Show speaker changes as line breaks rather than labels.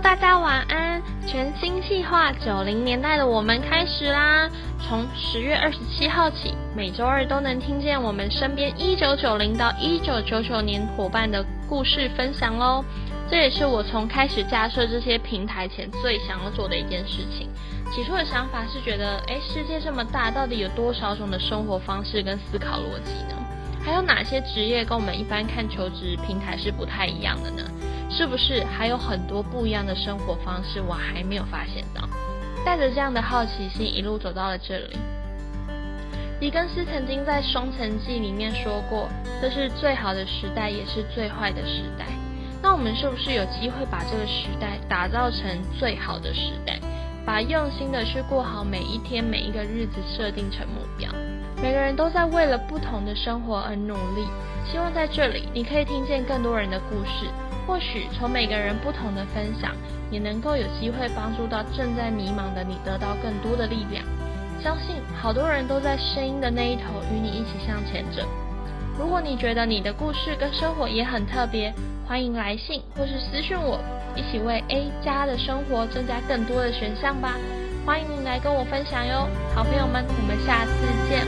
大家晚安！全新计划九零年代的我们开始啦！从十月二十七号起，每周二都能听见我们身边一九九零到一九九九年伙伴的故事分享喽。这也是我从开始架设这些平台前最想要做的一件事情。起初的想法是觉得，哎，世界这么大，到底有多少种的生活方式跟思考逻辑呢？还有哪些职业跟我们一般看求职平台是不太一样的呢？是不是还有很多不一样的生活方式我还没有发现到？带着这样的好奇心一路走到了这里。狄更斯曾经在《双城记》里面说过：“这是最好的时代，也是最坏的时代。”那我们是不是有机会把这个时代打造成最好的时代？把用心的去过好每一天、每一个日子设定成目标？每个人都在为了不同的生活而努力。希望在这里，你可以听见更多人的故事。或许从每个人不同的分享，也能够有机会帮助到正在迷茫的你，得到更多的力量。相信好多人都在声音的那一头，与你一起向前着。如果你觉得你的故事跟生活也很特别，欢迎来信或是私讯我，一起为 A 加的生活增加更多的选项吧。欢迎你来跟我分享哟，好朋友们，我们下次见，